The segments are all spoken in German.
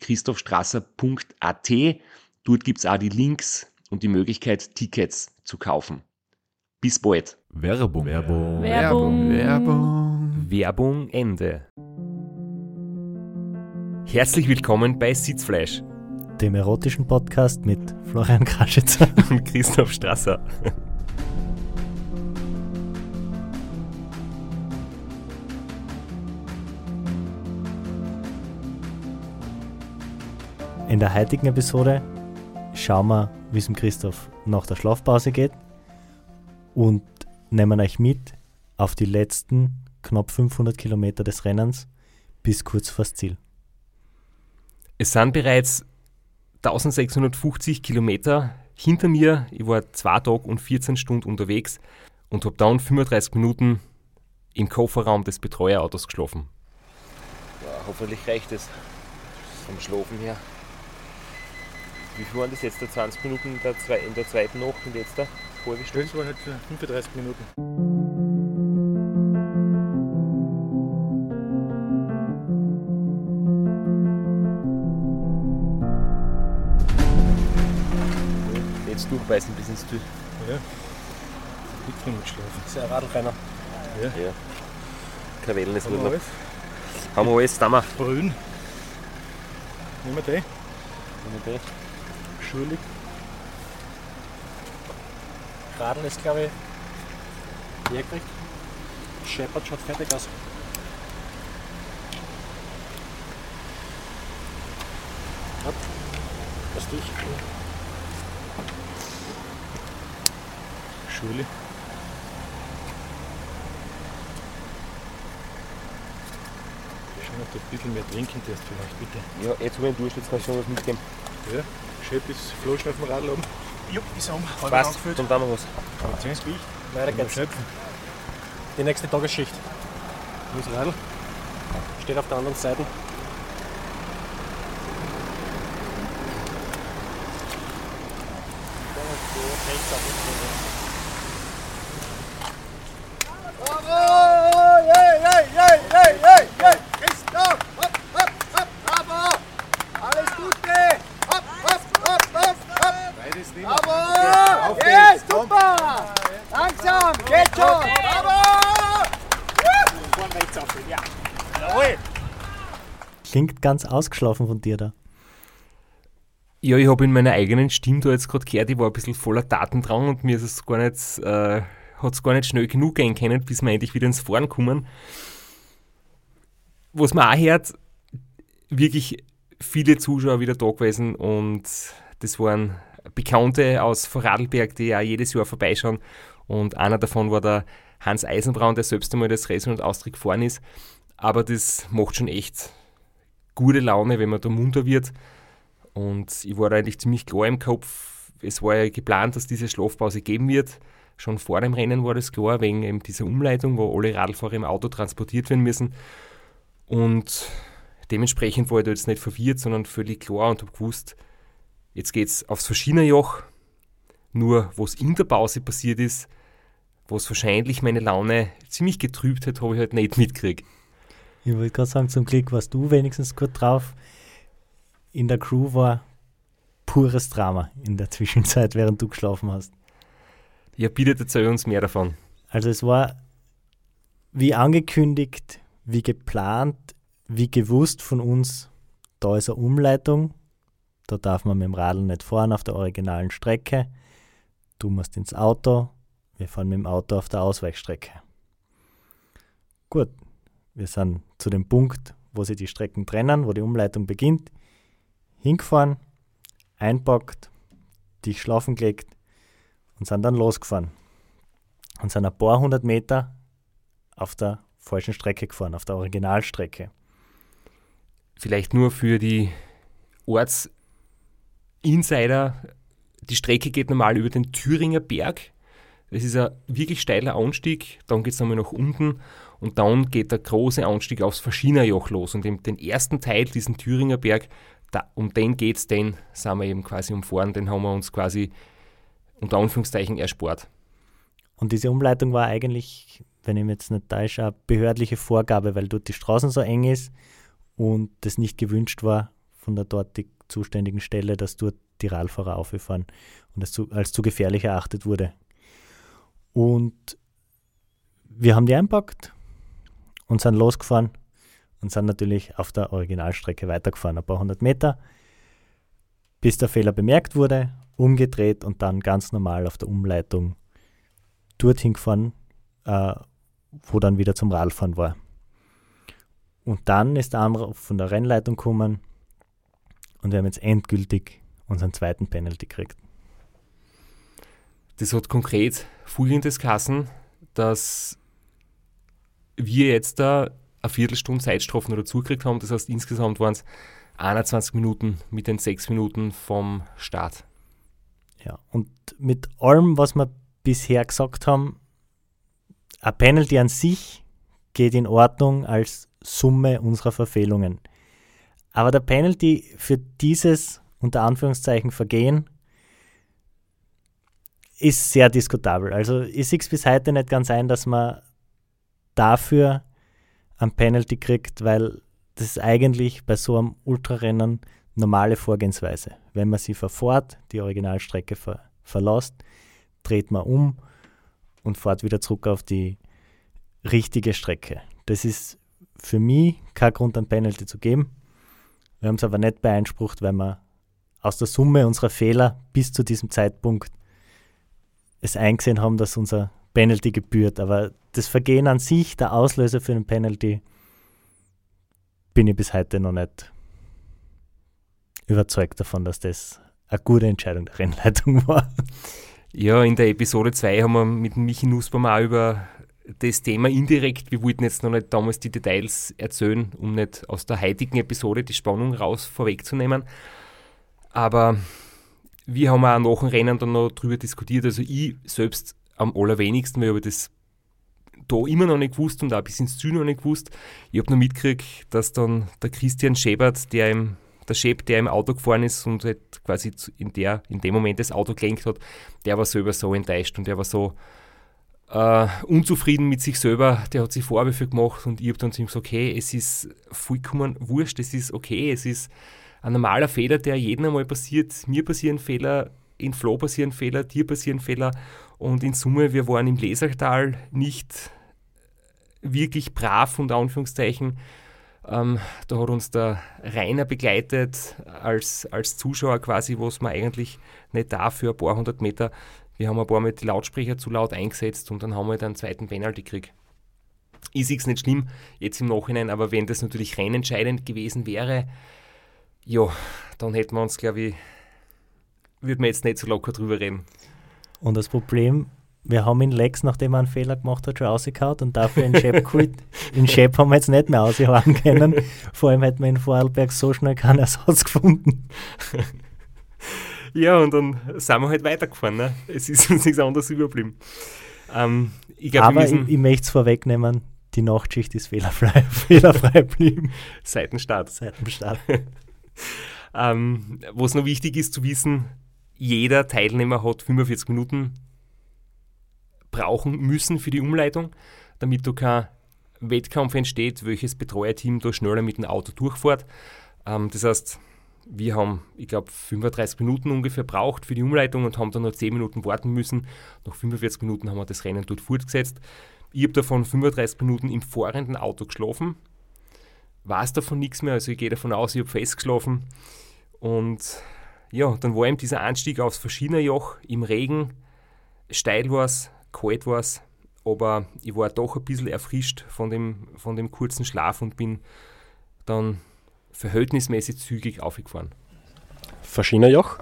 www.christophstrasser.at. Dort gibt es auch die Links und die Möglichkeit, Tickets zu kaufen. Bis bald. Werbung. Werbung. Werbung. Werbung. Werbung Ende. Herzlich willkommen bei Sitzfleisch dem erotischen Podcast mit Florian Kraschitzer und Christoph Strasser. In der heutigen Episode schauen wir, wie es dem Christoph nach der Schlafpause geht und nehmen euch mit auf die letzten knapp 500 Kilometer des Rennens bis kurz vors Ziel. Es sind bereits 1650 Kilometer hinter mir. Ich war zwei Tage und 14 Stunden unterwegs und habe dann 35 Minuten im Kofferraum des Betreuerautos geschlafen. Ja, hoffentlich reicht es vom Schlafen her. Wie viel waren das jetzt? 20 Minuten in der, zwei, in der zweiten Nacht und jetzt da? Halbe Stunde? Das waren halt 35 Minuten. Jetzt durchbeißen bis ins Tür. Ja. Dick drin geschlafen. Das ist ein Radlrenner. Ja. Ja. Kein Wellness Haben wir alles? Haben wir alles, da wir. Brühen. Nehmen wir den. Schulig. Radl ist, glaube ich, hergekriegt. Shepard schaut fertig aus. Hopp. Das dich. Schule. Schau, ob du ein bisschen mehr trinken darfst vielleicht, bitte. Ja, jetzt habe ich einen Durst, jetzt kannst du schon was mitgeben. Ja. Schön bis Flaschen auf dem Radl oben. Jupp, ist um. Passt, dann tun wir was. Weiter geht's. Schöpfen. Die nächste Tagesschicht. Wo ist Radl? Steht auf der anderen Seite. Beides nicht. Bravo! Yes, super! Langsam, geht schon! Bravo! Ganz ausgeschlafen von dir da. Ja, ich habe in meiner eigenen Stimme da jetzt gerade gehört, ich war ein bisschen voller Datendrang und mir ist es gar nicht, äh, hat es gar nicht schnell genug gehen können, bis wir endlich wieder ins Fahren kommen. Was man auch hört, wirklich viele Zuschauer wieder da gewesen und das waren Bekannte aus Vorarlberg, die ja jedes Jahr vorbeischauen und einer davon war der Hans Eisenbraun, der selbst einmal das Racing und Austria gefahren ist. Aber das macht schon echt gute Laune, wenn man da munter wird. Und ich war da eigentlich ziemlich klar im Kopf. Es war ja geplant, dass diese Schlafpause geben wird. Schon vor dem Rennen war das klar, wegen eben dieser Umleitung, wo alle Radlfahrer im Auto transportiert werden müssen. Und dementsprechend war ich da jetzt nicht verwirrt, sondern völlig klar und habe gewusst, jetzt geht es aufs Verschienerjoch. Nur was in der Pause passiert ist, was wahrscheinlich meine Laune ziemlich getrübt hat, habe ich halt nicht mitgekriegt. Ich wollte gerade sagen, zum Glück warst du wenigstens gut drauf. In der Crew war pures Drama in der Zwischenzeit, während du geschlafen hast. Ja, bitte erzähl uns mehr davon. Also es war wie angekündigt, wie geplant, wie gewusst von uns, da ist eine Umleitung, da darf man mit dem Radl nicht fahren auf der originalen Strecke. Du musst ins Auto, wir fahren mit dem Auto auf der Ausweichstrecke. Gut, wir sind zu dem Punkt, wo sie die Strecken trennen, wo die Umleitung beginnt, hingefahren, einpackt, dich schlafen gelegt und sind dann losgefahren. Und sind ein paar hundert Meter auf der falschen Strecke gefahren, auf der Originalstrecke. Vielleicht nur für die Ortsinsider. Die Strecke geht normal über den Thüringer Berg. Das ist ein wirklich steiler Anstieg. Dann geht es nochmal nach unten und dann geht der große Anstieg aufs Verschienerjoch los. Und den ersten Teil, diesen Thüringer Berg, da, um den geht es, den sind wir eben quasi umfahren, den haben wir uns quasi unter Anführungszeichen erspart. Und diese Umleitung war eigentlich, wenn ich mich jetzt nicht täusche, eine behördliche Vorgabe, weil dort die Straßen so eng ist und das nicht gewünscht war von der dortig zuständigen Stelle, dass dort die Radfahrer auffahren und es zu, als zu gefährlich erachtet wurde. Und wir haben die einpackt und sind losgefahren und sind natürlich auf der Originalstrecke weitergefahren, ein paar hundert Meter, bis der Fehler bemerkt wurde, umgedreht und dann ganz normal auf der Umleitung dorthin gefahren, äh, wo dann wieder zum Radfahren war. Und dann ist der Anruf von der Rennleitung gekommen und wir haben jetzt endgültig unseren zweiten Penalty gekriegt. Das hat konkret folgendes Kassen, dass wir jetzt da eine Viertelstunde Zeitstrafen oder zugekriegt haben. Das heißt, insgesamt waren es 21 Minuten mit den sechs Minuten vom Start. Ja, und mit allem, was wir bisher gesagt haben, ein Penalty an sich geht in Ordnung als Summe unserer Verfehlungen. Aber der Penalty für dieses unter Anführungszeichen Vergehen ist sehr diskutabel. Also ich sehe es bis heute nicht ganz ein, dass man dafür ein Penalty kriegt, weil das ist eigentlich bei so einem Ultrarennen normale Vorgehensweise. Wenn man sie verfährt, die Originalstrecke ver verlässt, dreht man um und fährt wieder zurück auf die richtige Strecke. Das ist für mich kein Grund, ein Penalty zu geben. Wir haben es aber nicht beeinsprucht, weil wir aus der Summe unserer Fehler bis zu diesem Zeitpunkt es eingesehen haben, dass unser Penalty gebührt. Aber das Vergehen an sich, der Auslöser für einen Penalty, bin ich bis heute noch nicht überzeugt davon, dass das eine gute Entscheidung der Rennleitung war. Ja, in der Episode 2 haben wir mit Michi Nussbaum auch über das Thema indirekt, wir wollten jetzt noch nicht damals die Details erzählen, um nicht aus der heutigen Episode die Spannung raus vorwegzunehmen. Aber wir haben auch nach dem Rennen dann noch drüber diskutiert. Also ich selbst am allerwenigsten, weil ich das da immer noch nicht gewusst und auch bis ins Ziel noch nicht gewusst. Ich habe noch mitgekriegt, dass dann der Christian Schebert, der im, der Scheb, der im Auto gefahren ist und halt quasi in, der, in dem Moment das Auto gelenkt hat, der war selber so enttäuscht und der war so äh, unzufrieden mit sich selber, der hat sich Vorwürfe gemacht und ich habe dann zu ihm gesagt, okay, es ist vollkommen wurscht, es ist okay, es ist ein normaler Fehler, der jedem einmal passiert. Mir passieren Fehler, in Flo passieren Fehler, dir passieren Fehler und in Summe, wir waren im Lesertal nicht wirklich brav, unter Anführungszeichen. Ähm, da hat uns der Rainer begleitet als, als Zuschauer quasi, was man eigentlich nicht darf für ein paar hundert Meter. Wir haben ein paar Mal die Lautsprecher zu laut eingesetzt und dann haben wir den zweiten Penalty gekriegt. Sehe es nicht schlimm, jetzt im Nachhinein, aber wenn das natürlich rennentscheidend gewesen wäre, ja, dann hätten wir uns, glaube ich, würde man jetzt nicht so locker drüber reden. Und das Problem, wir haben in Lex, nachdem er einen Fehler gemacht hat, schon rausgehauen und dafür in Shep geholt. in Shep haben wir jetzt nicht mehr rausgehauen können. Vor allem hätten wir in Vorarlberg so schnell keinen Ersatz gefunden. ja, und dann sind wir halt weitergefahren. Ne? Es ist uns nichts anderes überblieben. Ähm, ich glaub, Aber ich, ich möchte es vorwegnehmen, die Nachtschicht ist fehlerfrei, fehlerfrei geblieben. Seit dem Ähm, was noch wichtig ist zu wissen, jeder Teilnehmer hat 45 Minuten brauchen müssen für die Umleitung, damit da kein Wettkampf entsteht, welches Betreuerteam da schneller mit dem Auto durchfährt. Ähm, das heißt, wir haben, ich glaube, 35 Minuten ungefähr braucht für die Umleitung und haben dann noch 10 Minuten warten müssen. Nach 45 Minuten haben wir das Rennen dort fortgesetzt. Ich habe davon 35 Minuten im fahrenden Auto geschlafen. Weiß davon nichts mehr, also ich gehe davon aus, ich habe festgeschlafen. Und ja, dann war eben dieser Anstieg aufs Verschiedenerjoch im Regen. Steil war es, kalt war es, aber ich war doch ein bisschen erfrischt von dem, von dem kurzen Schlaf und bin dann verhältnismäßig zügig aufgefahren. Verschiedenerjoch?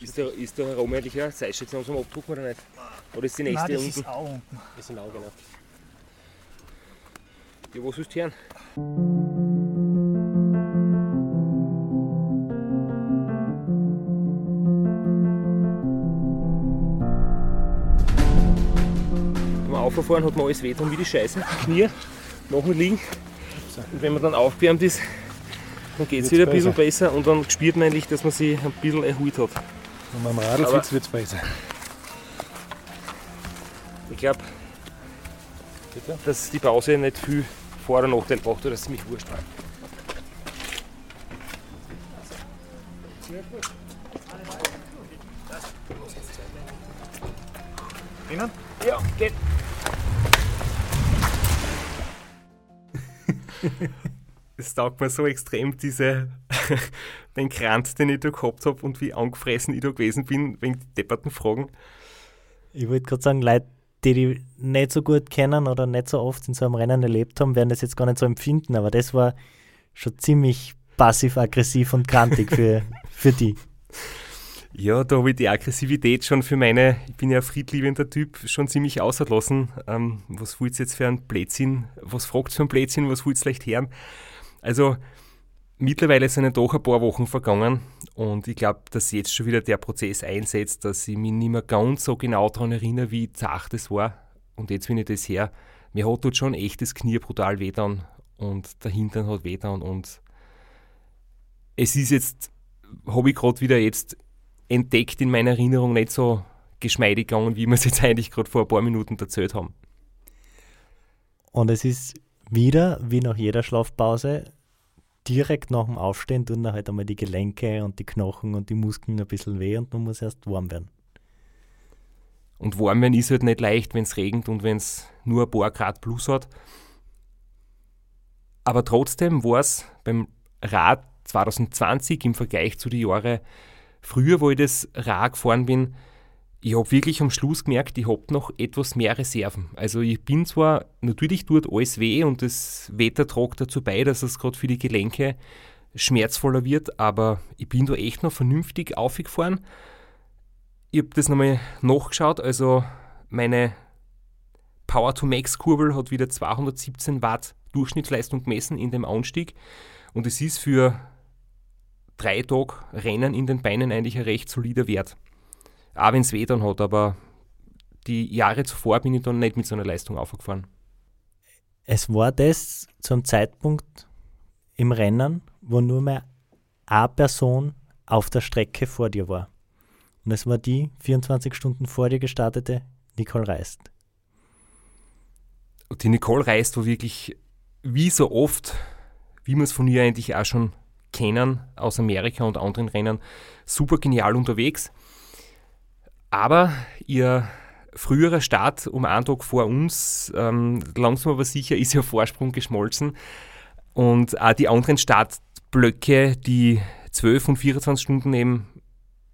Ist der, ist der herum eigentlich eine Seilstation zum Abdrucken oder nicht? Oder ist die nächste Nein, das unten? ist auch unten. Ist ein Auge, ne? Ja, was willst du hören? Beim Auffahren hat man alles weh wie die Scheiße, Knie, nach dem Liegen. Und wenn man dann aufgewärmt ist, dann geht es wieder ein bisschen besser. und dann spürt man eigentlich, dass man sich ein bisschen erholt hat. Wenn man am Radl sitzt, wird es besser. Ich glaube, dass die Pause nicht viel Vor- oder Nachteil braucht, oder dass es ziemlich wurscht war. Drinnen? Ja, geht. Es taugt mir so extrem, diese, den Kranz, den ich da gehabt habe und wie angefressen ich da gewesen bin, wegen die depperten Fragen. Ich wollte gerade sagen, Leute, die die nicht so gut kennen oder nicht so oft in so einem Rennen erlebt haben, werden das jetzt gar nicht so empfinden, aber das war schon ziemlich passiv-aggressiv und kantig für, für die. Ja, da habe ich die Aggressivität schon für meine, ich bin ja ein friedliebender Typ, schon ziemlich außerlassen. Ähm, was wollt ihr jetzt für ein Blödsinn? Was fragt für ein Blödsinn? Was wollt ihr leicht hören? Also, mittlerweile sind ja doch ein paar Wochen vergangen und ich glaube, dass jetzt schon wieder der Prozess einsetzt, dass ich mich nicht mehr ganz so genau daran erinnere, wie zart das war. Und jetzt, wenn ich das her, mir hat dort schon echt das Knie brutal wehtan und der Hintern hat wehtan und es ist jetzt, habe ich gerade wieder jetzt entdeckt in meiner Erinnerung nicht so geschmeidig gegangen, wie wir es jetzt eigentlich gerade vor ein paar Minuten erzählt haben. Und es ist wieder, wie nach jeder Schlafpause, direkt nach dem Aufstehen tun da halt einmal die Gelenke und die Knochen und die Muskeln ein bisschen weh und man muss erst warm werden. Und warm werden ist halt nicht leicht, wenn es regnet und wenn es nur ein paar Grad plus hat. Aber trotzdem war es beim Rad 2020 im Vergleich zu den Jahren früher, wo ich das Rad gefahren bin, ich habe wirklich am Schluss gemerkt, ich habe noch etwas mehr Reserven. Also ich bin zwar, natürlich tut alles weh und das Wetter tragt dazu bei, dass es gerade für die Gelenke schmerzvoller wird, aber ich bin da echt noch vernünftig aufgefahren. Ich habe das nochmal nachgeschaut, also meine Power-to-Max-Kurbel hat wieder 217 Watt Durchschnittsleistung gemessen in dem Anstieg und es ist für drei Tage Rennen in den Beinen eigentlich ein recht solider Wert. Auch wenn es weh dann hat, aber die Jahre zuvor bin ich dann nicht mit so einer Leistung aufgefahren. Es war das zum Zeitpunkt im Rennen, wo nur mehr eine Person auf der Strecke vor dir war. Und es war die 24 Stunden vor dir gestartete Nicole Reist. Und die Nicole reist, wo wirklich wie so oft, wie wir es von ihr eigentlich auch schon kennen, aus Amerika und anderen Rennen, super genial unterwegs. Aber ihr früherer Start um einen Tag vor uns, ähm, langsam aber sicher, ist ihr Vorsprung geschmolzen. Und auch die anderen Startblöcke, die 12 und 24 Stunden eben,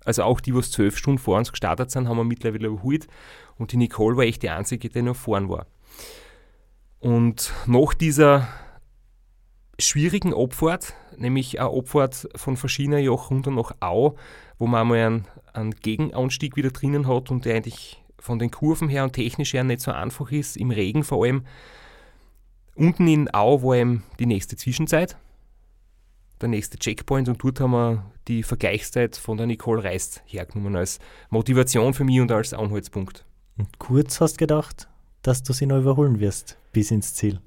also auch die, was 12 Stunden vor uns gestartet sind, haben wir mittlerweile überholt. Und die Nicole war echt die einzige, die noch vorn war. Und nach dieser schwierigen Abfahrt, nämlich eine Abfahrt von verschiedenen Joch runter nach Au, wo man einmal einen, einen Gegenanstieg wieder drinnen hat und der eigentlich von den Kurven her und technisch her nicht so einfach ist, im Regen vor allem. Unten in Au war eben die nächste Zwischenzeit, der nächste Checkpoint und dort haben wir die Vergleichszeit von der Nicole Reist hergenommen als Motivation für mich und als Anhaltspunkt. Und kurz hast gedacht, dass du sie noch überholen wirst bis ins Ziel.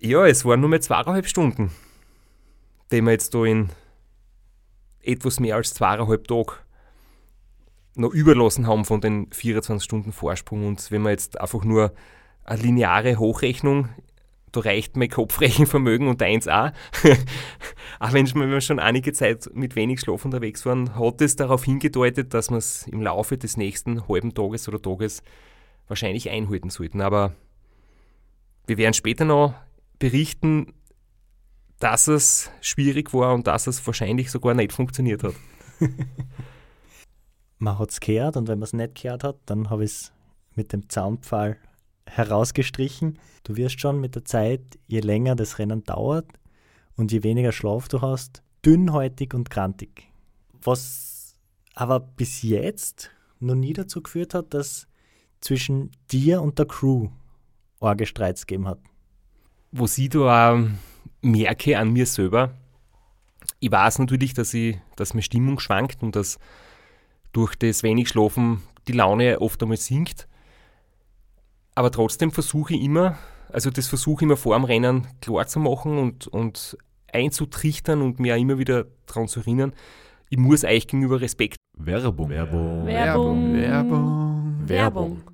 Ja, es waren nur mehr zweieinhalb Stunden, die wir jetzt da in etwas mehr als zweieinhalb Tage noch überlassen haben von den 24 Stunden Vorsprung. Und wenn man jetzt einfach nur eine lineare Hochrechnung, da reicht mein Kopfrechenvermögen und eins auch. auch wenn wir schon einige Zeit mit wenig Schlaf unterwegs waren, hat es darauf hingedeutet, dass wir es im Laufe des nächsten halben Tages oder Tages wahrscheinlich einhalten sollten. Aber wir werden später noch berichten, dass es schwierig war und dass es wahrscheinlich sogar nicht funktioniert hat. man hat es gehört und wenn man es nicht gehört hat, dann habe ich es mit dem Zaunpfahl herausgestrichen. Du wirst schon mit der Zeit, je länger das Rennen dauert und je weniger Schlaf du hast, dünnhäutig und krantig. Was aber bis jetzt noch nie dazu geführt hat, dass zwischen dir und der Crew arge Streits gegeben hat. Ich da auch merke an mir selber, ich weiß natürlich, dass, ich, dass meine Stimmung schwankt und dass durch das wenig Schlafen die Laune oft einmal sinkt. Aber trotzdem versuche ich immer, also das versuche ich immer vor dem Rennen klar zu machen und, und einzutrichtern und mir auch immer wieder daran zu erinnern, ich muss euch gegenüber Respekt. Werbung. Werbung. Werbung. Werbung. Werbung.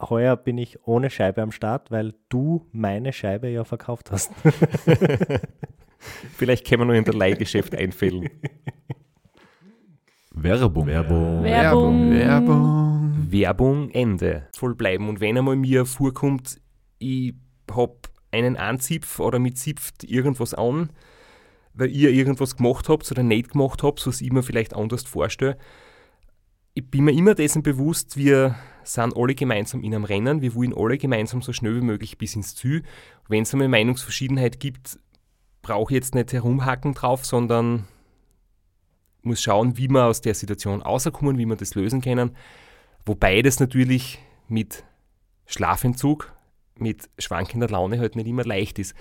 heuer bin ich ohne Scheibe am Start, weil du meine Scheibe ja verkauft hast. Vielleicht können wir nur in der Leihgeschäft einfällen. Werbung. Werbung. Werbung. Werbung. Werbung, Ende. Voll bleiben. Und wenn einmal mir vorkommt, ich habe einen Anzipf oder mit zipft irgendwas an, weil ihr irgendwas gemacht habt oder nicht gemacht habt, was ich mir vielleicht anders vorstelle, ich bin mir immer dessen bewusst, wir sind alle gemeinsam in einem Rennen, wir wollen alle gemeinsam so schnell wie möglich bis ins Ziel. Wenn es eine Meinungsverschiedenheit gibt, brauche ich jetzt nicht herumhacken drauf, sondern muss schauen, wie wir aus der Situation rauskommen, wie wir das lösen können. Wobei das natürlich mit Schlafentzug, mit schwankender Laune halt nicht immer leicht ist.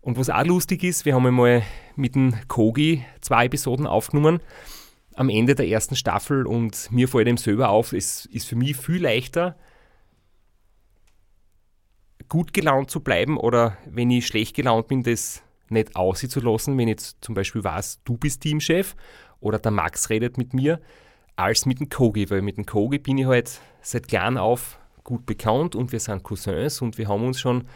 Und was auch lustig ist, wir haben einmal mit dem Kogi zwei Episoden aufgenommen am Ende der ersten Staffel und mir fällt dem selber auf, es ist für mich viel leichter, gut gelaunt zu bleiben oder wenn ich schlecht gelaunt bin, das nicht aussehen zu lassen, wenn jetzt zum Beispiel weiß, du bist Teamchef oder der Max redet mit mir, als mit dem Kogi, weil mit dem Kogi bin ich halt seit Jahren auf gut bekannt und wir sind Cousins und wir haben uns schon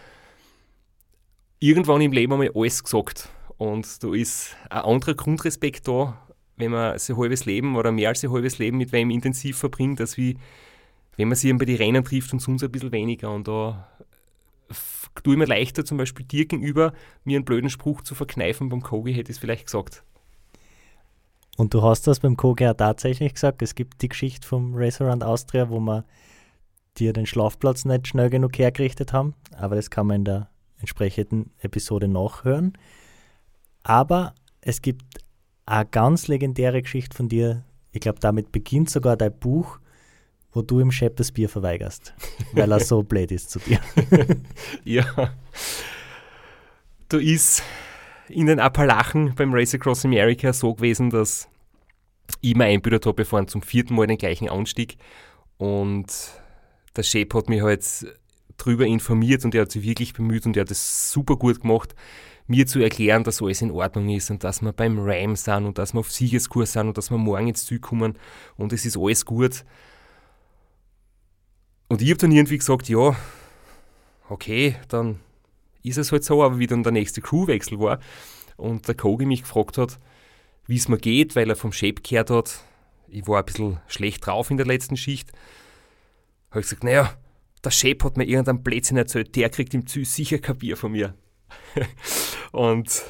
irgendwann im Leben einmal alles gesagt. Und da ist ein anderer Grundrespekt da, wenn man sein halbes Leben oder mehr als sein halbes Leben mit wem intensiv verbringt, als wie wenn man sich bei den Rennen trifft und sonst ein bisschen weniger. Und da tue ich mir leichter, zum Beispiel dir gegenüber, mir einen blöden Spruch zu verkneifen. Beim Kogi hätte ich es vielleicht gesagt. Und du hast das beim Kogi ja tatsächlich gesagt. Es gibt die Geschichte vom Around Austria, wo wir dir den Schlafplatz nicht schnell genug hergerichtet haben. Aber das kann man in der entsprechenden Episode nachhören. Aber es gibt eine ganz legendäre Geschichte von dir. Ich glaube, damit beginnt sogar dein Buch wo du im Chef das Bier verweigerst, weil er so blöd ist zu dir. ja. Du ist in den Appalachen beim Race Across America so gewesen, dass ich mir einbildet habe, wir fahren zum vierten Mal den gleichen Anstieg und der Chef hat mich halt drüber informiert und er hat sich wirklich bemüht und er hat es super gut gemacht, mir zu erklären, dass alles in Ordnung ist und dass wir beim Ram sind und dass wir auf Siegeskurs sind und dass wir morgen ins Ziel kommen und es ist alles gut. Und ich habe dann irgendwie gesagt, ja, okay, dann ist es halt so, aber wie dann der nächste Crewwechsel war und der Kogi mich gefragt hat, wie es mir geht, weil er vom Chef gehört hat, ich war ein bisschen schlecht drauf in der letzten Schicht, habe ich gesagt, naja, der Chef hat mir irgendeinen Blödsinn erzählt, der kriegt im Zü sicher kein Bier von mir. und,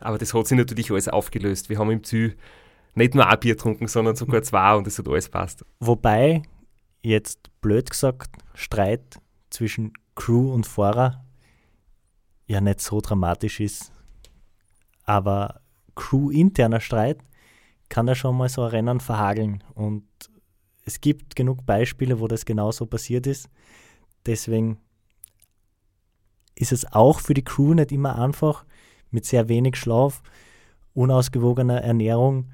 aber das hat sich natürlich alles aufgelöst. Wir haben im Zü nicht nur ein Bier getrunken, sondern sogar zwei und es hat alles passt. Wobei jetzt blöd gesagt Streit zwischen Crew und Fahrer ja nicht so dramatisch ist. Aber Crew-interner Streit kann ja schon mal so ein Rennen verhageln. Und es gibt genug Beispiele, wo das genauso passiert ist. Deswegen ist es auch für die Crew nicht immer einfach, mit sehr wenig Schlaf, unausgewogener Ernährung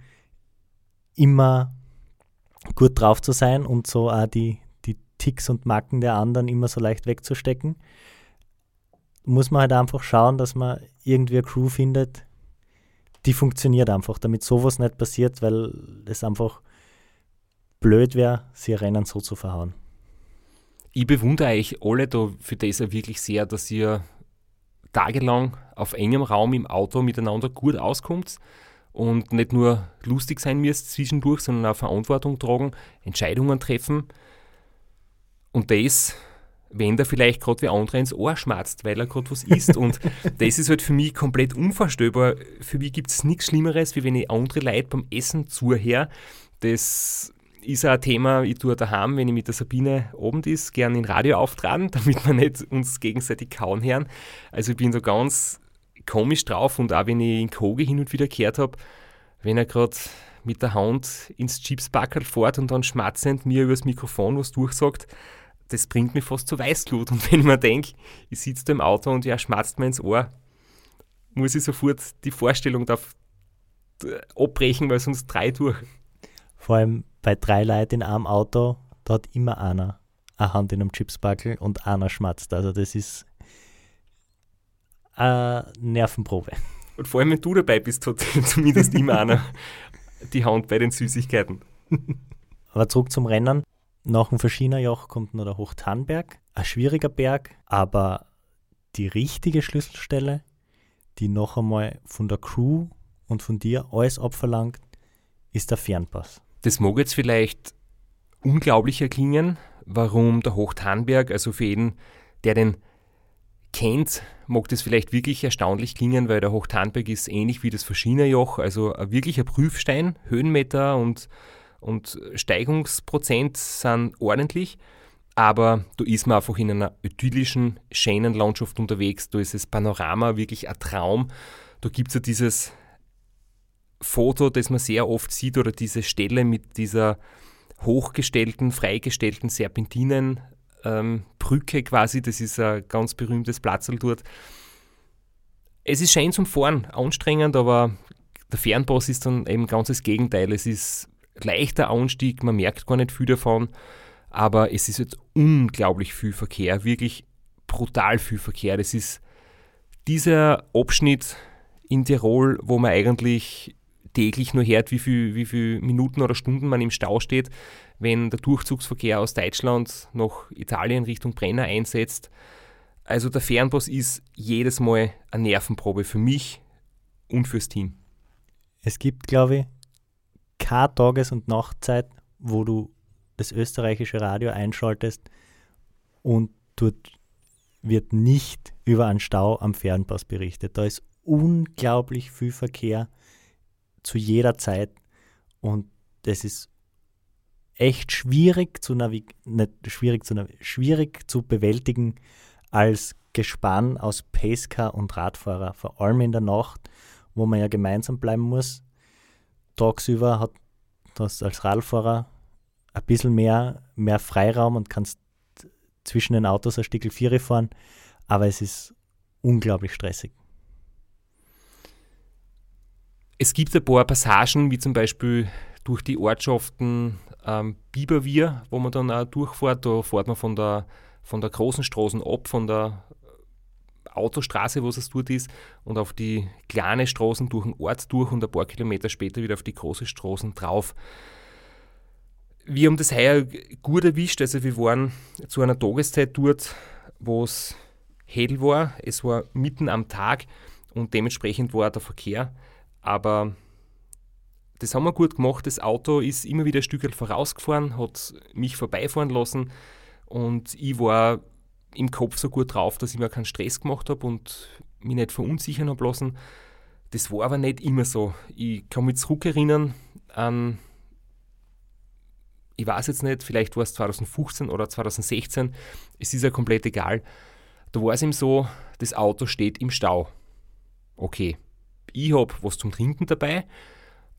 immer gut drauf zu sein und so auch die, die Ticks und Macken der anderen immer so leicht wegzustecken, muss man halt einfach schauen, dass man irgendwie eine Crew findet, die funktioniert einfach, damit sowas nicht passiert, weil es einfach blöd wäre, sie Rennen so zu verhauen. Ich bewundere euch alle da für das ja wirklich sehr, dass ihr tagelang auf engem Raum im Auto miteinander gut auskommt und nicht nur lustig sein müsst zwischendurch, sondern auch Verantwortung tragen, Entscheidungen treffen. Und das, wenn der vielleicht gerade wie andere ins Ohr schmatzt, weil er gerade was isst. und das ist halt für mich komplett unvorstellbar. Für mich gibt es nichts Schlimmeres, wie wenn ich andere Leute beim Essen zuhöre. Das ist auch ein Thema, ich tue daheim, wenn ich mit der Sabine Abend ist, gerne in Radio auftragen, damit wir nicht uns gegenseitig kauen hören. Also ich bin da ganz komisch drauf und auch wenn ich in Kogi hin und wieder gehört habe, wenn er gerade mit der Hand ins Chipsbackerl fährt und dann schmatzend mir übers Mikrofon was durchsagt, das bringt mich fast zu Weißglut. Und wenn ich mir denke, ich sitze da im Auto und er schmatzt mir ins Ohr, muss ich sofort die Vorstellung da abbrechen, weil sonst drei durch. Vor allem bei drei Leuten in einem Auto, da hat immer einer eine Hand in einem Chipsbackel und einer schmatzt. Also das ist eine Nervenprobe. Und vor allem, wenn du dabei bist, hat zumindest immer einer die Hand bei den Süßigkeiten. Aber zurück zum Rennen. Nach dem Verschienerjoch kommt noch der Hochtanberg. Ein schwieriger Berg, aber die richtige Schlüsselstelle, die noch einmal von der Crew und von dir alles abverlangt, ist der Fernpass. Das mag jetzt vielleicht unglaublicher klingen, warum der Hochtanberg, also für jeden, der den kennt, mag das vielleicht wirklich erstaunlich klingen, weil der Hochtarnberg ist ähnlich wie das Verschienerjoch, also ein wirklicher Prüfstein. Höhenmeter und, und Steigungsprozent sind ordentlich, aber da ist man einfach in einer idyllischen, schönen Landschaft unterwegs. Da ist das Panorama wirklich ein Traum. Da gibt es ja dieses Foto, das man sehr oft sieht, oder diese Stelle mit dieser hochgestellten, freigestellten Serpentinen ähm, quasi, das ist ein ganz berühmtes Platzl dort. Es ist schön zum Fahren, anstrengend, aber der Fernpass ist dann eben ganz das Gegenteil. Es ist leichter Anstieg, man merkt gar nicht viel davon, aber es ist jetzt unglaublich viel Verkehr, wirklich brutal viel Verkehr. Das ist dieser Abschnitt in Tirol, wo man eigentlich täglich nur hört, wie viele wie viel Minuten oder Stunden man im Stau steht, wenn der Durchzugsverkehr aus Deutschland nach Italien Richtung Brenner einsetzt. Also der Fernbus ist jedes Mal eine Nervenprobe für mich und fürs Team. Es gibt, glaube ich, keine Tages- und Nachtzeit, wo du das österreichische Radio einschaltest und dort wird nicht über einen Stau am Fernpass berichtet. Da ist unglaublich viel Verkehr zu jeder Zeit und das ist echt schwierig zu nicht schwierig zu schwierig zu bewältigen als Gespann aus Pacecar und Radfahrer, vor allem in der Nacht, wo man ja gemeinsam bleiben muss. Tagsüber hat das als Radfahrer ein bisschen mehr, mehr Freiraum und kannst zwischen den Autos ein Stückel Viere fahren, aber es ist unglaublich stressig. Es gibt ein paar Passagen, wie zum Beispiel durch die Ortschaften ähm, Biberwier, wo man dann auch durchfährt. Da fährt man von der, von der großen Straße ab, von der Autostraße, wo es dort ist, und auf die kleine Straßen durch den Ort durch und ein paar Kilometer später wieder auf die große Straßen drauf. Wir haben das heuer gut erwischt. Also wir waren zu einer Tageszeit dort, wo es hell war. Es war mitten am Tag und dementsprechend war der Verkehr. Aber das haben wir gut gemacht. Das Auto ist immer wieder ein Stück vorausgefahren, hat mich vorbeifahren lassen und ich war im Kopf so gut drauf, dass ich mir keinen Stress gemacht habe und mich nicht verunsichern habe lassen. Das war aber nicht immer so. Ich kann mich zurückerinnern an ich weiß jetzt nicht, vielleicht war es 2015 oder 2016, es ist ja komplett egal. Da war es ihm so, das Auto steht im Stau. Okay, ich habe was zum Trinken dabei,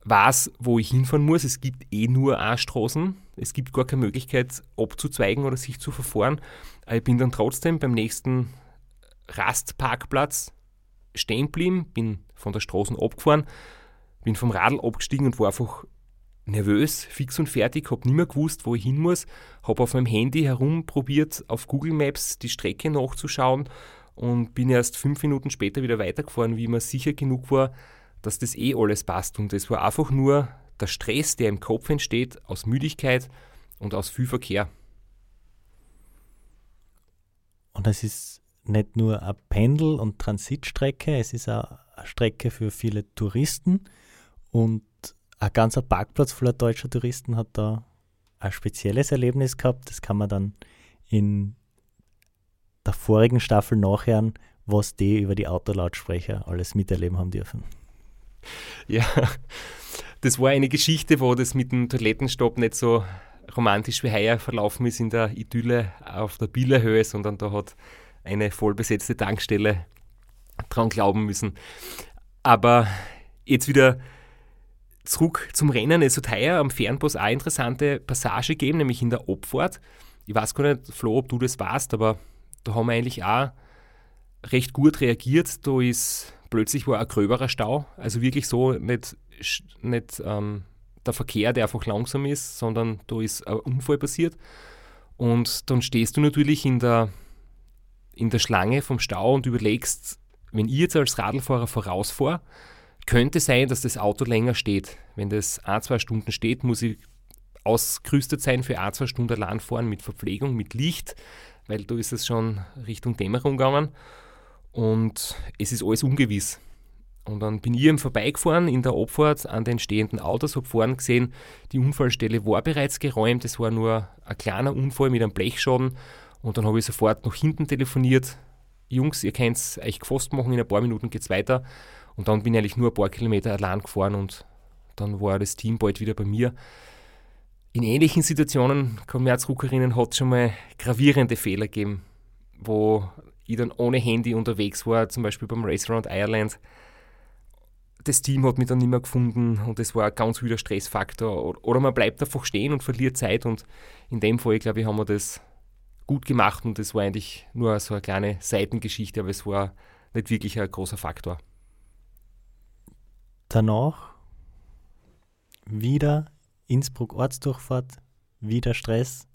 weiß, wo ich hinfahren muss. Es gibt eh nur A-Straßen. Es gibt gar keine Möglichkeit abzuzweigen oder sich zu verfahren. Ich bin dann trotzdem beim nächsten Rastparkplatz stehen geblieben, bin von der Straße abgefahren, bin vom Radl abgestiegen und war einfach nervös, fix und fertig, habe nicht mehr gewusst, wo ich hin muss, habe auf meinem Handy herumprobiert, auf Google Maps die Strecke nachzuschauen und bin erst fünf Minuten später wieder weitergefahren, wie mir sicher genug war, dass das eh alles passt. Und es war einfach nur der Stress, der im Kopf entsteht, aus Müdigkeit und aus viel Verkehr. Und es ist nicht nur eine Pendel- und Transitstrecke, es ist eine Strecke für viele Touristen und ein ganzer Parkplatz voller deutscher Touristen hat da ein spezielles Erlebnis gehabt. Das kann man dann in der vorigen Staffel nachhören, was die über die Autolautsprecher alles miterleben haben dürfen. Ja, das war eine Geschichte, wo das mit dem Toilettenstopp nicht so romantisch wie heuer verlaufen ist in der Idylle auf der Billerhöhe, sondern da hat eine vollbesetzte Tankstelle dran glauben müssen. Aber jetzt wieder zurück zum Rennen. Es hat heuer am Fernbus eine interessante Passage gegeben, nämlich in der Abfahrt. Ich weiß gar nicht, Flo, ob du das weißt, aber da haben wir eigentlich auch recht gut reagiert. Da ist plötzlich war ein gröberer Stau. Also wirklich so nicht, nicht ähm, der Verkehr, der einfach langsam ist, sondern da ist ein Unfall passiert. Und dann stehst du natürlich in der, in der Schlange vom Stau und überlegst, wenn ich jetzt als Radlfahrer vorausfahre, könnte sein, dass das Auto länger steht. Wenn das ein, zwei Stunden steht, muss ich ausgerüstet sein für ein, zwei Stunden allein fahren mit Verpflegung, mit Licht, weil da ist es schon Richtung Dämmerung gegangen und es ist alles ungewiss. Und dann bin ich eben vorbeigefahren in der Abfahrt an den stehenden Autos, habe vorne gesehen, die Unfallstelle war bereits geräumt, es war nur ein kleiner Unfall mit einem Blechschaden und dann habe ich sofort nach hinten telefoniert. Jungs, ihr könnt es euch gefasst machen, in ein paar Minuten geht es weiter. Und dann bin ich eigentlich nur ein paar Kilometer allein gefahren und dann war das Team bald wieder bei mir. In ähnlichen Situationen, zurückerinnern, hat es schon mal gravierende Fehler gegeben, wo ich dann ohne Handy unterwegs war, zum Beispiel beim Race Around Ireland. Das Team hat mich dann nicht mehr gefunden und das war ein ganz wieder Stressfaktor. Oder man bleibt einfach stehen und verliert Zeit und in dem Fall, glaube ich, haben wir das gut gemacht und das war eigentlich nur so eine kleine Seitengeschichte, aber es war nicht wirklich ein großer Faktor danach wieder Innsbruck Ortsdurchfahrt, wieder Stress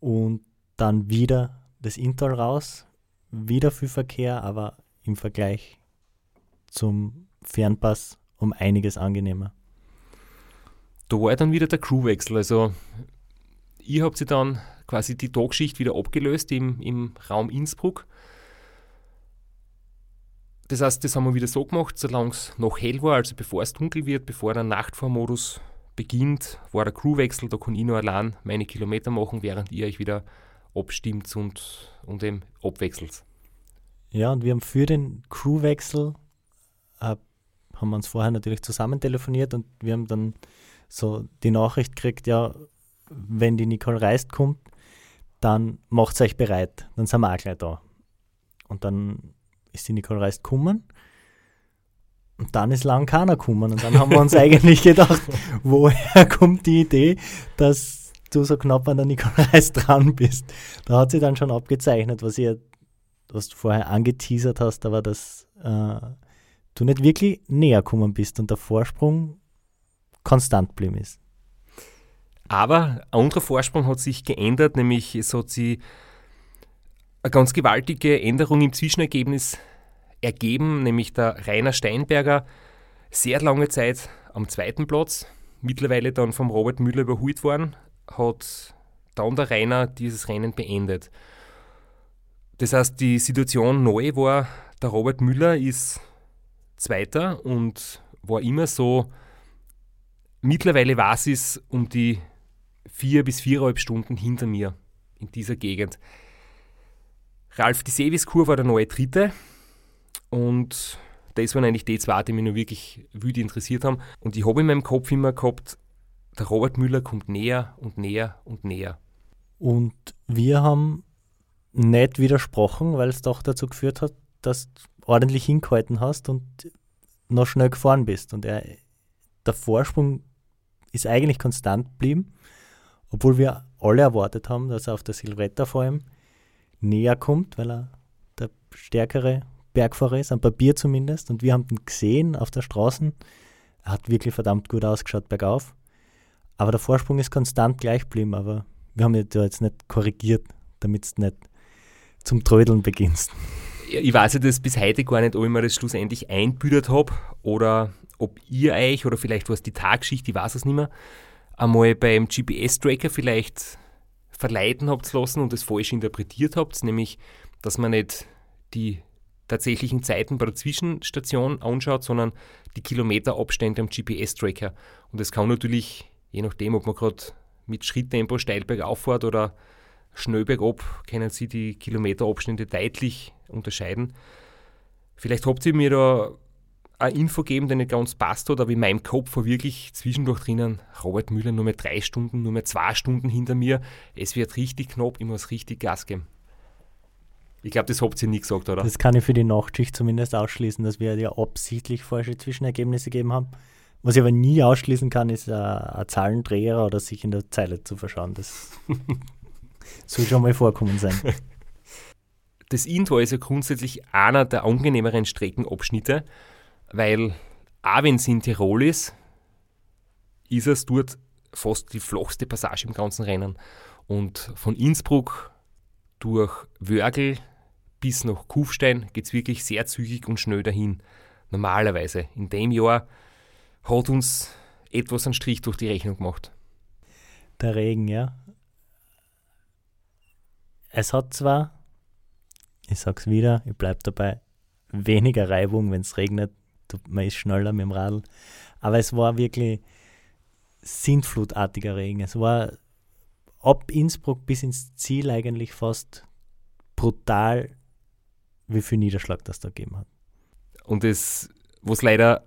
und dann wieder das Inntal raus, wieder viel Verkehr, aber im Vergleich zum Fernpass um einiges angenehmer. Da war dann wieder der Crewwechsel. Also, ihr habt sie dann quasi die Tagschicht wieder abgelöst im, im Raum Innsbruck. Das heißt, das haben wir wieder so gemacht, solange es noch hell war, also bevor es dunkel wird, bevor der Nachtfahrmodus beginnt, war der Crewwechsel, da kann ich nur allein meine Kilometer machen, während ihr euch wieder abstimmt und, und eben abwechselt. Ja, und wir haben für den Crewwechsel, äh, haben wir uns vorher natürlich zusammen telefoniert und wir haben dann so die Nachricht gekriegt, ja, wenn die Nicole Reist kommt, dann macht euch bereit, dann sind wir auch gleich da. Und dann ist die Nicole Reist gekommen und dann ist lang keiner gekommen. Und dann haben wir uns eigentlich gedacht, woher kommt die Idee, dass du so knapp an der Nikolais dran bist. Da hat sie dann schon abgezeichnet, was, ihr, was du vorher angeteasert hast, aber dass äh, du nicht wirklich näher gekommen bist und der Vorsprung konstant geblieben ist. Aber ein anderer Vorsprung hat sich geändert, nämlich es hat sie eine ganz gewaltige Änderung im Zwischenergebnis ergeben, nämlich der Rainer Steinberger sehr lange Zeit am zweiten Platz, mittlerweile dann vom Robert Müller überholt worden, hat dann der Rainer dieses Rennen beendet. Das heißt, die Situation neu war, der Robert Müller ist Zweiter und war immer so, mittlerweile war es um die vier bis viereinhalb Stunden hinter mir in dieser Gegend. Ralf die Seviskur war der neue Dritte und das waren eigentlich die zwei, die mich noch wirklich wütend interessiert haben. Und ich habe in meinem Kopf immer gehabt, der Robert Müller kommt näher und näher und näher. Und wir haben nicht widersprochen, weil es doch dazu geführt hat, dass du ordentlich hingehalten hast und noch schnell gefahren bist. Und er, der Vorsprung ist eigentlich konstant geblieben, obwohl wir alle erwartet haben, dass er auf der Silvretta vor allem näher kommt, weil er der stärkere Bergfahrer ist, am Papier zumindest. Und wir haben ihn gesehen auf der Straße. Er hat wirklich verdammt gut ausgeschaut bergauf. Aber der Vorsprung ist konstant gleich geblieben. Aber wir haben ihn da jetzt nicht korrigiert, damit es nicht zum Trödeln beginnst. Ich weiß ja das bis heute gar nicht, ob ich mir das schlussendlich einbüdert habe oder ob ihr euch oder vielleicht war es die Tagschicht, ich weiß es nicht mehr, einmal beim GPS-Tracker vielleicht verleiten habt lassen und es falsch interpretiert habt, nämlich dass man nicht die tatsächlichen Zeiten bei der Zwischenstation anschaut, sondern die Kilometerabstände am GPS-Tracker. Und es kann natürlich, je nachdem, ob man gerade mit Schritttempo steil bergauf fährt oder schnell bergab, können Sie die Kilometerabstände deutlich unterscheiden. Vielleicht habt ihr mir da eine Info gegeben, die nicht ganz passt hat, aber in meinem Kopf war wirklich zwischendurch drinnen, Robert Müller nur mehr drei Stunden, nur mehr zwei Stunden hinter mir. Es wird richtig knapp, ich muss richtig Gas geben. Ich glaube, das habt ihr nie gesagt, oder? Das kann ich für die Nachtschicht zumindest ausschließen, dass wir ja absichtlich falsche Zwischenergebnisse gegeben haben. Was ich aber nie ausschließen kann, ist ein, äh, ein Zahlendreher oder sich in der Zeile zu verschauen. Das soll schon mal vorkommen sein. Das Intor ist ja grundsätzlich einer der angenehmeren Streckenabschnitte, weil auch wenn es in Tirol ist, ist es dort fast die flachste Passage im ganzen Rennen. Und von Innsbruck durch Wörgl bis nach Kufstein geht es wirklich sehr zügig und schnell dahin. Normalerweise. In dem Jahr hat uns etwas einen Strich durch die Rechnung gemacht. Der Regen, ja. Es hat zwar, ich sag's wieder, ich bleib dabei, weniger Reibung, wenn es regnet. Man ist schneller mit dem Radl. Aber es war wirklich sintflutartiger Regen. Es war ab Innsbruck bis ins Ziel eigentlich fast brutal, wie viel Niederschlag das da gegeben hat. Und das, was leider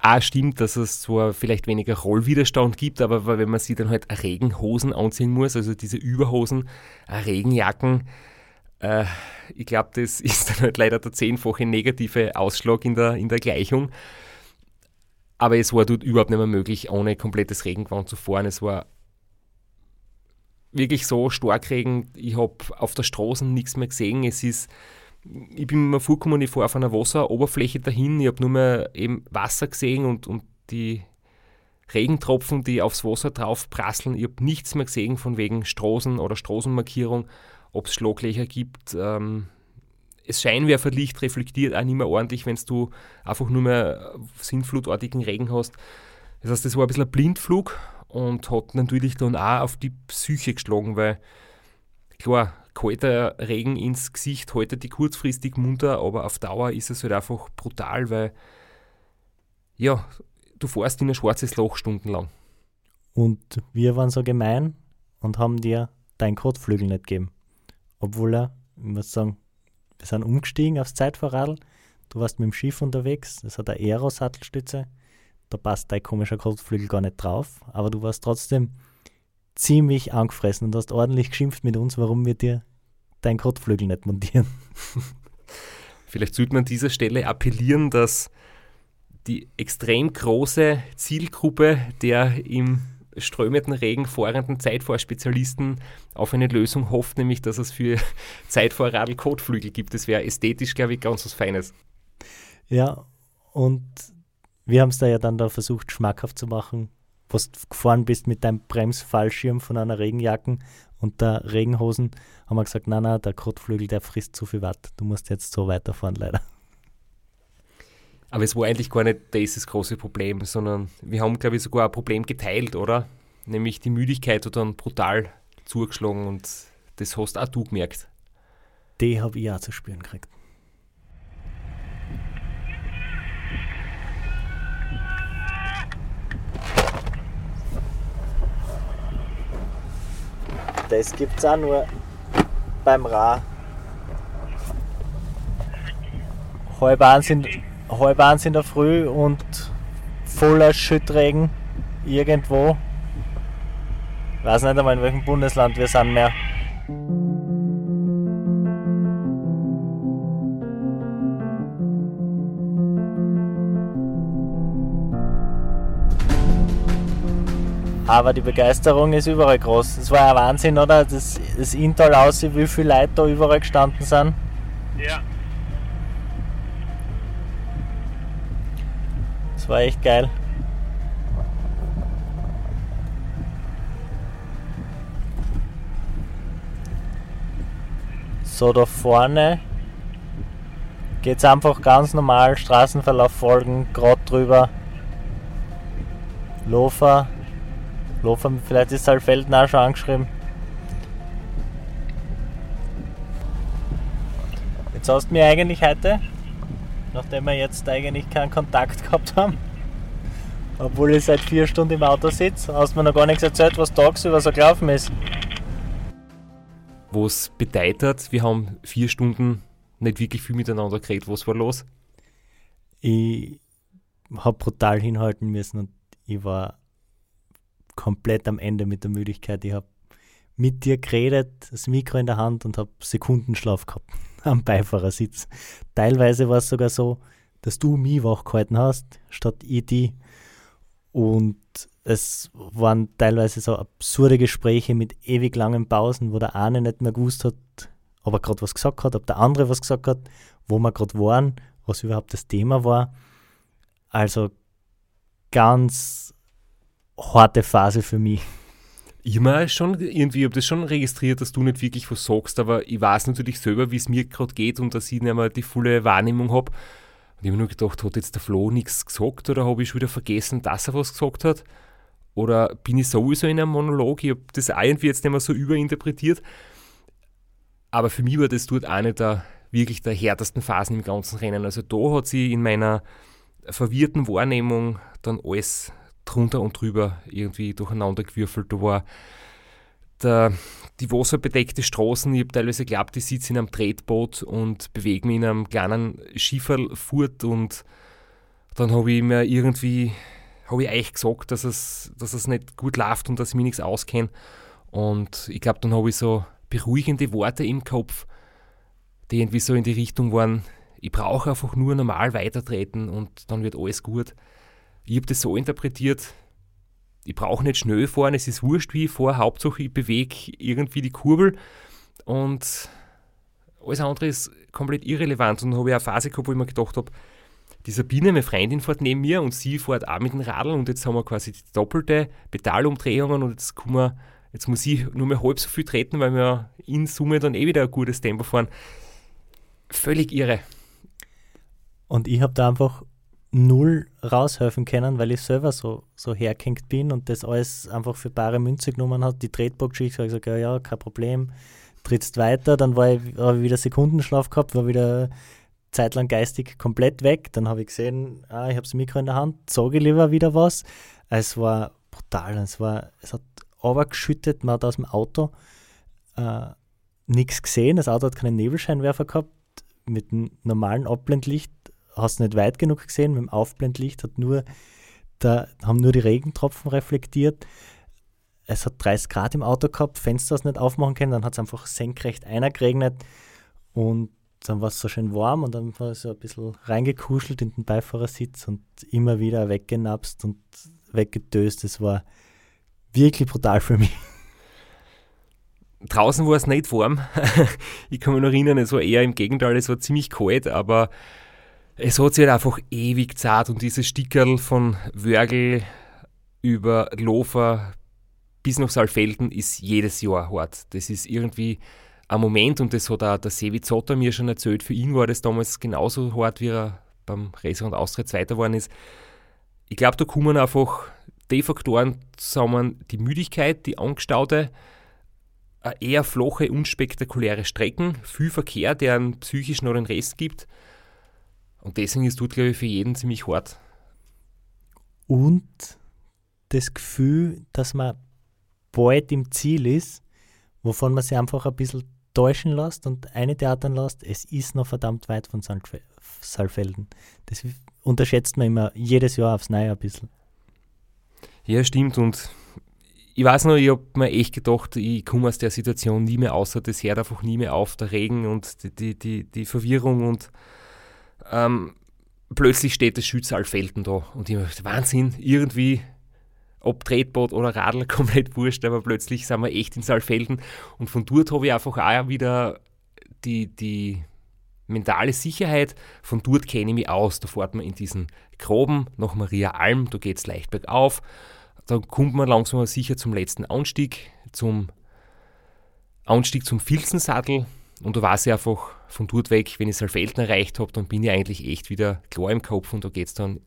auch stimmt, dass es zwar vielleicht weniger Rollwiderstand gibt, aber wenn man sich dann halt Regenhosen anziehen muss, also diese Überhosen, Regenjacken, äh, ich glaube, das ist dann halt leider der zehnfache negative Ausschlag in der, in der Gleichung. Aber es war dort überhaupt nicht mehr möglich, ohne komplettes Regengewand zu fahren. Es war wirklich so Starkregen. Ich habe auf der Straße nichts mehr gesehen. Es ist, ich bin mir vorgekommen, ich fahre auf einer Wasseroberfläche dahin. Ich habe nur mehr eben Wasser gesehen und, und die Regentropfen, die aufs Wasser drauf prasseln. Ich habe nichts mehr gesehen von wegen Straßen oder Straßenmarkierung, ob es Schlaglöcher gibt. Ähm, das Scheinwerferlicht reflektiert auch nicht mehr ordentlich, wenn du einfach nur mehr sinnflutartigen Regen hast. Das heißt, das war ein bisschen ein Blindflug und hat natürlich dann auch auf die Psyche geschlagen, weil klar, kalter Regen ins Gesicht haltet die kurzfristig munter, aber auf Dauer ist es halt einfach brutal, weil ja, du fährst in ein schwarzes Loch stundenlang. Und wir waren so gemein und haben dir deinen Kotflügel nicht gegeben. Obwohl er, ich muss sagen, wir sind umgestiegen aufs Zeitfahrradl. Du warst mit dem Schiff unterwegs, das hat eine Aero-Sattelstütze. Da passt dein komischer Kotflügel gar nicht drauf, aber du warst trotzdem ziemlich angefressen und hast ordentlich geschimpft mit uns, warum wir dir deinen Kotflügel nicht montieren. Vielleicht sollte man an dieser Stelle appellieren, dass die extrem große Zielgruppe der im strömenden Regen fahrenden Zeitfahrspezialisten auf eine Lösung hofft, nämlich dass es für Zeitfahrradl Kotflügel gibt. Das wäre ästhetisch, glaube ich, ganz was Feines. Ja, und wir haben es da ja dann da versucht, schmackhaft zu machen, was du gefahren bist mit deinem Bremsfallschirm von einer Regenjacke und der Regenhosen, haben wir gesagt, nein, nein, der Kotflügel, der frisst zu viel Watt. Du musst jetzt so weiterfahren, leider. Aber es war eigentlich gar nicht das, das große Problem, sondern wir haben, glaube ich, sogar ein Problem geteilt, oder? Nämlich die Müdigkeit hat dann brutal zugeschlagen und das hast auch du gemerkt. Die habe ich auch zu spüren gekriegt. Das gibt es auch nur beim Ra. Halb eins in der Früh und voller Schüttregen irgendwo. Ich weiß nicht einmal in welchem Bundesland wir sind mehr. Aber die Begeisterung ist überall groß. Es war ja Wahnsinn, oder? Das, das Intal aussieht, wie viele Leute da überall gestanden sind. Ja. Das war echt geil. So, da vorne geht es einfach ganz normal, Straßenverlauf folgen, gerade drüber. Lofer, Lofer, vielleicht ist Saalfelden auch schon angeschrieben. Jetzt hast du mir eigentlich heute nachdem wir jetzt eigentlich keinen Kontakt gehabt haben. Obwohl ich seit vier Stunden im Auto sitze, hast du mir noch gar nichts erzählt, was tagsüber so gelaufen ist. Was bedeutet, wir haben vier Stunden nicht wirklich viel miteinander geredet. Was war los? Ich habe brutal hinhalten müssen und ich war komplett am Ende mit der Müdigkeit. Ich habe mit dir geredet, das Mikro in der Hand und habe Sekundenschlaf gehabt am Beifahrersitz. Teilweise war es sogar so, dass du mich wach gehalten hast, statt ich die. Und es waren teilweise so absurde Gespräche mit ewig langen Pausen, wo der eine nicht mehr gewusst hat, ob er gerade was gesagt hat, ob der andere was gesagt hat, wo wir gerade waren, was überhaupt das Thema war. Also ganz harte Phase für mich. Ich schon irgendwie, habe das schon registriert, dass du nicht wirklich was sagst, aber ich weiß natürlich selber, wie es mir gerade geht und dass ich nicht mehr die volle Wahrnehmung habe. Und ich habe nur gedacht, hat jetzt der Flo nichts gesagt oder habe ich schon wieder vergessen, dass er was gesagt hat? Oder bin ich sowieso in einem Monolog? Ich habe das irgendwie jetzt nicht mehr so überinterpretiert. Aber für mich war das dort eine der wirklich der härtesten Phasen im ganzen Rennen. Also da hat sie in meiner verwirrten Wahrnehmung dann alles drunter und drüber irgendwie durcheinander gewürfelt. Da war der, die wasserbedeckte Straßen, ich habe teilweise geglaubt, ich sitze in einem Tretboot und bewege mich in einem kleinen Schifferl fort und dann habe ich mir irgendwie, habe ich euch gesagt, dass es, dass es nicht gut läuft und dass ich mich nichts auskenne. Und ich glaube, dann habe ich so beruhigende Worte im Kopf, die irgendwie so in die Richtung waren, ich brauche einfach nur normal weitertreten und dann wird alles gut. Ich habe das so interpretiert, ich brauche nicht schnell fahren, es ist wurscht, wie ich fahre, Hauptsache ich bewege irgendwie die Kurbel und alles andere ist komplett irrelevant. Und dann habe ich eine Phase gehabt, wo ich mir gedacht habe, die Sabine, meine Freundin, fährt neben mir und sie fährt auch mit dem Radl und jetzt haben wir quasi die doppelte Pedalumdrehungen und jetzt, wir, jetzt muss ich nur mehr halb so viel treten, weil wir in Summe dann eh wieder ein gutes Tempo fahren. Völlig irre. Und ich habe da einfach null raushelfen können, weil ich selber so, so hergehängt bin und das alles einfach für bare Münze genommen hat. Die Tretbock-Geschichte habe ich gesagt, ja, ja, kein Problem, trittst weiter. Dann war ich, habe ich wieder Sekundenschlaf gehabt, war wieder zeitlang geistig komplett weg. Dann habe ich gesehen, ah, ich habe das Mikro in der Hand, sage lieber wieder was. Es war brutal, es, war, es hat aber geschüttet, man hat aus dem Auto äh, nichts gesehen. Das Auto hat keinen Nebelscheinwerfer gehabt. Mit einem normalen Abblendlicht hast nicht weit genug gesehen. Mit dem Aufblendlicht hat nur, da haben nur die Regentropfen reflektiert. Es hat 30 Grad im Auto gehabt, Fenster hast nicht aufmachen können, dann hat es einfach senkrecht einer geregnet und dann war es so schön warm und dann war es so ein bisschen reingekuschelt in den Beifahrersitz und immer wieder weggenapst und weggedöst. Das war wirklich brutal für mich. Draußen war es nicht warm. ich kann mich noch erinnern, es war eher im Gegenteil, es war ziemlich kalt, aber es hat sich halt einfach ewig zart und dieses Stickerl von Wörgl über Lofer bis nach Saalfelden ist jedes Jahr hart. Das ist irgendwie ein Moment und das hat auch der Sevi Zotter mir schon erzählt. Für ihn war das damals genauso hart, wie er beim Restaurant Austria Zweiter geworden ist. Ich glaube, da kommen einfach die Faktoren zusammen, die Müdigkeit, die angestaute, eher flache, unspektakuläre Strecken, viel Verkehr, der einen psychisch noch den Rest gibt. Und deswegen ist dort, glaube ich, für jeden ziemlich hart. Und das Gefühl, dass man bald im Ziel ist, wovon man sich einfach ein bisschen täuschen lässt und eine Theatern lässt, es ist noch verdammt weit von Saalfelden. Das unterschätzt man immer jedes Jahr aufs Neue ein bisschen. Ja, stimmt. Und ich weiß noch, ich habe mir echt gedacht, ich komme aus der Situation nie mehr außer das hört einfach nie mehr auf, der Regen und die, die, die, die Verwirrung und ähm, plötzlich steht das Schützalfelden da und ich dachte, Wahnsinn, irgendwie ob Tretboot oder Radl, komplett wurscht, aber plötzlich sind wir echt in Saalfelden. Und von dort habe ich einfach auch wieder die, die mentale Sicherheit, von dort kenne ich mich aus, da fährt man in diesen Groben nach Maria Alm, da geht es leicht bergauf, da kommt man langsam sicher zum letzten Anstieg, zum Anstieg zum Filzensattel und da weiß ich einfach von dort weg, wenn ich Saalfelden erreicht habe, dann bin ich eigentlich echt wieder klar im Kopf und da geht es dann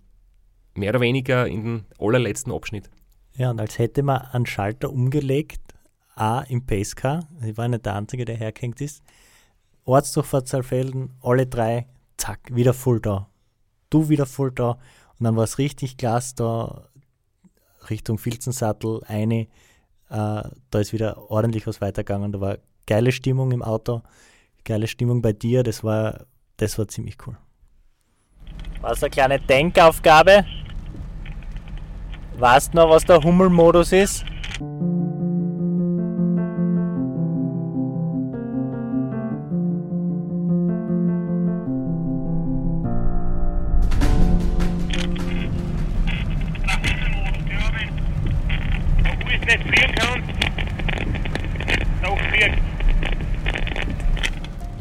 mehr oder weniger in den allerletzten Abschnitt. Ja, und als hätte man einen Schalter umgelegt, auch im Pacecar, ich war nicht der Einzige, der hergehängt ist, Ortsdurchfahrt Saalfelden, alle drei, zack, wieder voll da. Du wieder voll da. Und dann war es richtig Glas da, Richtung Filzensattel, eine, äh, da ist wieder ordentlich was weitergegangen. Da war geile Stimmung im Auto, geile Stimmung bei dir, das war, das war ziemlich cool. War es eine kleine Denkaufgabe? Weißt du noch, was der Hummelmodus ist?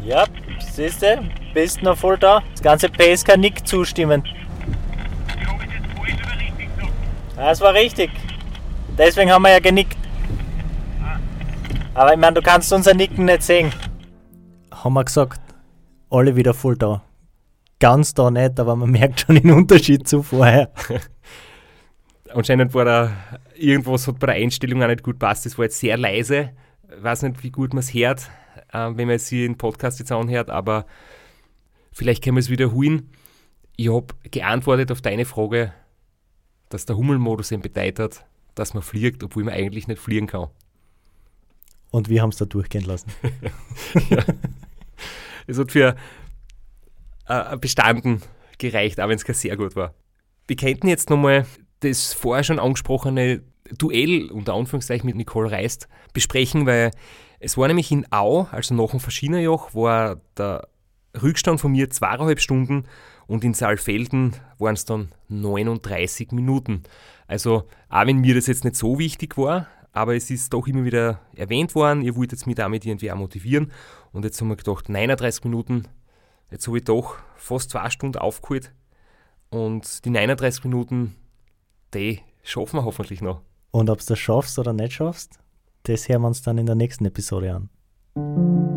Ja, siehst du, bist noch voll da. Das ganze Pace kann nicht zustimmen. Das war richtig. Deswegen haben wir ja genickt. Aber ich meine, du kannst unser Nicken nicht sehen. Haben wir gesagt, alle wieder voll da. Ganz da nicht, aber man merkt schon den Unterschied zu vorher. Anscheinend war da irgendwas hat bei der Einstellung auch nicht gut passt. Das war jetzt sehr leise. Weiß nicht, wie gut man es hört, äh, wenn man sie im Podcast jetzt anhört, aber vielleicht können wir es wiederholen. Ich habe geantwortet auf deine Frage, dass der Hummelmodus eben bedeutet, dass man fliegt, obwohl man eigentlich nicht fliegen kann. Und wir haben es da durchgehen lassen. ja. Es hat für äh, bestanden gereicht, auch wenn es kein sehr gut war. Wir könnten jetzt nochmal das vorher schon angesprochene Duell unter Anführungszeichen mit Nicole Reist besprechen, weil es war nämlich in Au, also nach dem Verschienerjoch, war der Rückstand von mir zweieinhalb Stunden und in Saalfelden waren es dann 39 Minuten. Also, auch wenn mir das jetzt nicht so wichtig war, aber es ist doch immer wieder erwähnt worden, ihr wolltet mich damit irgendwie auch motivieren und jetzt haben wir gedacht, 39 Minuten, jetzt habe ich doch fast zwei Stunden aufgeholt und die 39 Minuten, die schaffen wir hoffentlich noch. Und ob du das schaffst oder nicht schaffst, das hören wir uns dann in der nächsten Episode an.